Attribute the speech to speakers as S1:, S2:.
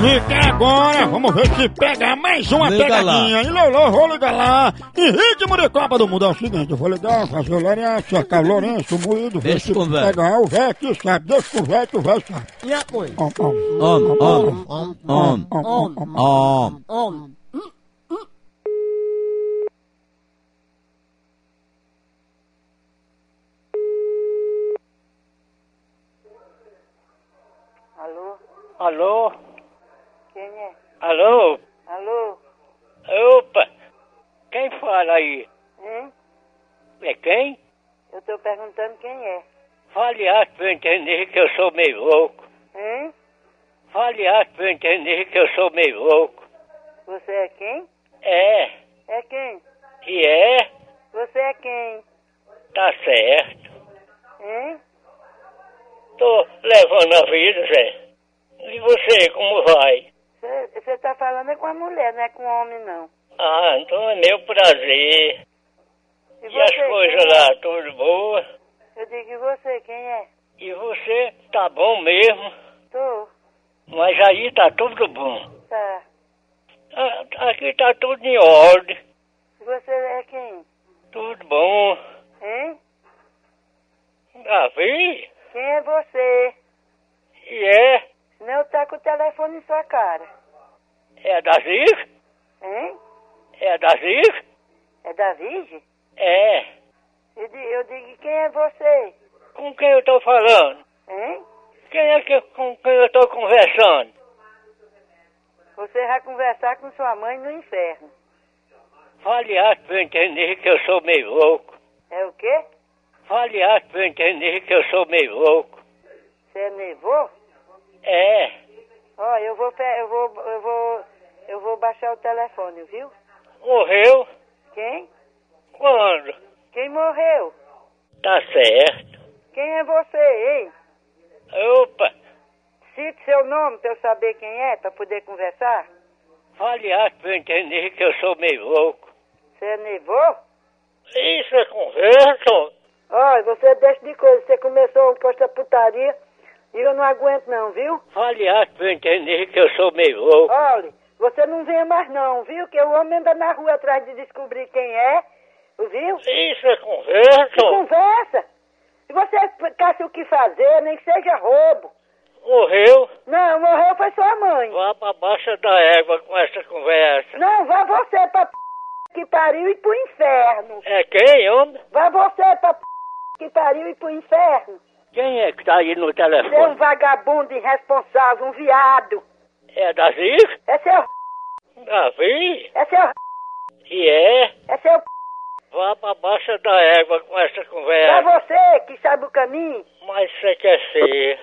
S1: Liga agora, vamos ver se pega mais uma
S2: Liga
S1: pegadinha. E Lolo, vou ligar lá. Em ritmo de Copa do Mundo é o seguinte, eu vou ligar, fazer o Lourenço, cercar o Lourenço, o moído, ver
S2: Deixa
S1: se
S2: com o velho.
S1: pega o velho que sabe, deixa com o velho que o velho sabe.
S3: E a coisa?
S1: Om, om,
S2: om, om,
S3: om.
S2: om.
S1: om.
S4: Alô?
S5: Alô? Alô?
S4: Alô?
S5: Opa! Quem fala aí?
S4: Hein?
S5: É quem?
S4: Eu tô perguntando quem é.
S5: Fale alto pra eu entender que eu sou meio louco.
S4: Hein?
S5: Fale alto pra eu entender que eu sou meio louco.
S4: Você é quem?
S5: É,
S4: É quem?
S5: e é,
S4: Você é quem?
S5: tá certo.
S4: Hein?
S5: Tô levando a vida, Zé. E você, como vai?
S4: Você tá falando é com a mulher, não é com o homem, não.
S5: Ah, então é meu prazer. E as coisas
S4: é?
S5: lá, tudo boa?
S4: Eu digo, e você, quem é?
S5: E você, tá bom mesmo?
S4: Tô.
S5: Mas aí tá tudo bom.
S4: Tá.
S5: Ah, Aqui tá tudo em ordem.
S4: E você é quem?
S5: Tudo bom.
S4: Hein?
S5: Davi?
S4: Quem é você?
S5: E é?
S4: Eu tá com o telefone em sua cara.
S5: É da Ziz?
S4: Hein?
S5: É da Ziz?
S4: É da Virgem?
S5: É.
S4: Eu digo, eu digo, quem é você?
S5: Com quem eu tô falando?
S4: Hein?
S5: Quem é que com quem eu tô conversando?
S4: Você vai conversar com sua mãe no inferno.
S5: Fale alto pra entender que eu sou meio louco.
S4: É o quê?
S5: Fale alto pra entender que eu sou meio louco.
S4: Você é nevô?
S5: É.
S4: Ó, eu vou, eu vou, eu vou, eu vou baixar o telefone, viu?
S5: Morreu?
S4: Quem?
S5: Quando?
S4: Quem morreu?
S5: Tá certo.
S4: Quem é você, hein?
S5: Opa.
S4: Cite seu nome pra eu saber quem é, pra poder conversar.
S5: Fale alto pra eu entender que eu sou meio louco.
S4: Você é nevô?
S5: Isso é conversa?
S4: Ó, você deixa de coisa, você começou com essa putaria eu não aguento não, viu?
S5: Fale alto pra eu entender que eu sou meio louco.
S4: Olha, você não venha mais não, viu? Que o homem anda na rua atrás de descobrir quem é, viu?
S5: Isso é conversa?
S4: Que conversa! E você caça o que fazer, nem que seja roubo.
S5: Morreu?
S4: Não, morreu foi sua mãe.
S5: Vá pra baixa da égua com essa conversa.
S4: Não, vá você pra p... que pariu e pro inferno.
S5: É quem, homem?
S4: Vá você pra p... que pariu e pro inferno.
S5: Quem é que tá aí no
S4: Você é um
S5: telefone?
S4: vagabundo irresponsável, um viado.
S5: É da Ziz?
S4: É seu...
S5: Davi?
S4: É seu...
S5: E é?
S4: É seu...
S5: Vá pra baixa da égua com essa conversa.
S4: você que sabe o caminho.
S5: Mas você quer ser?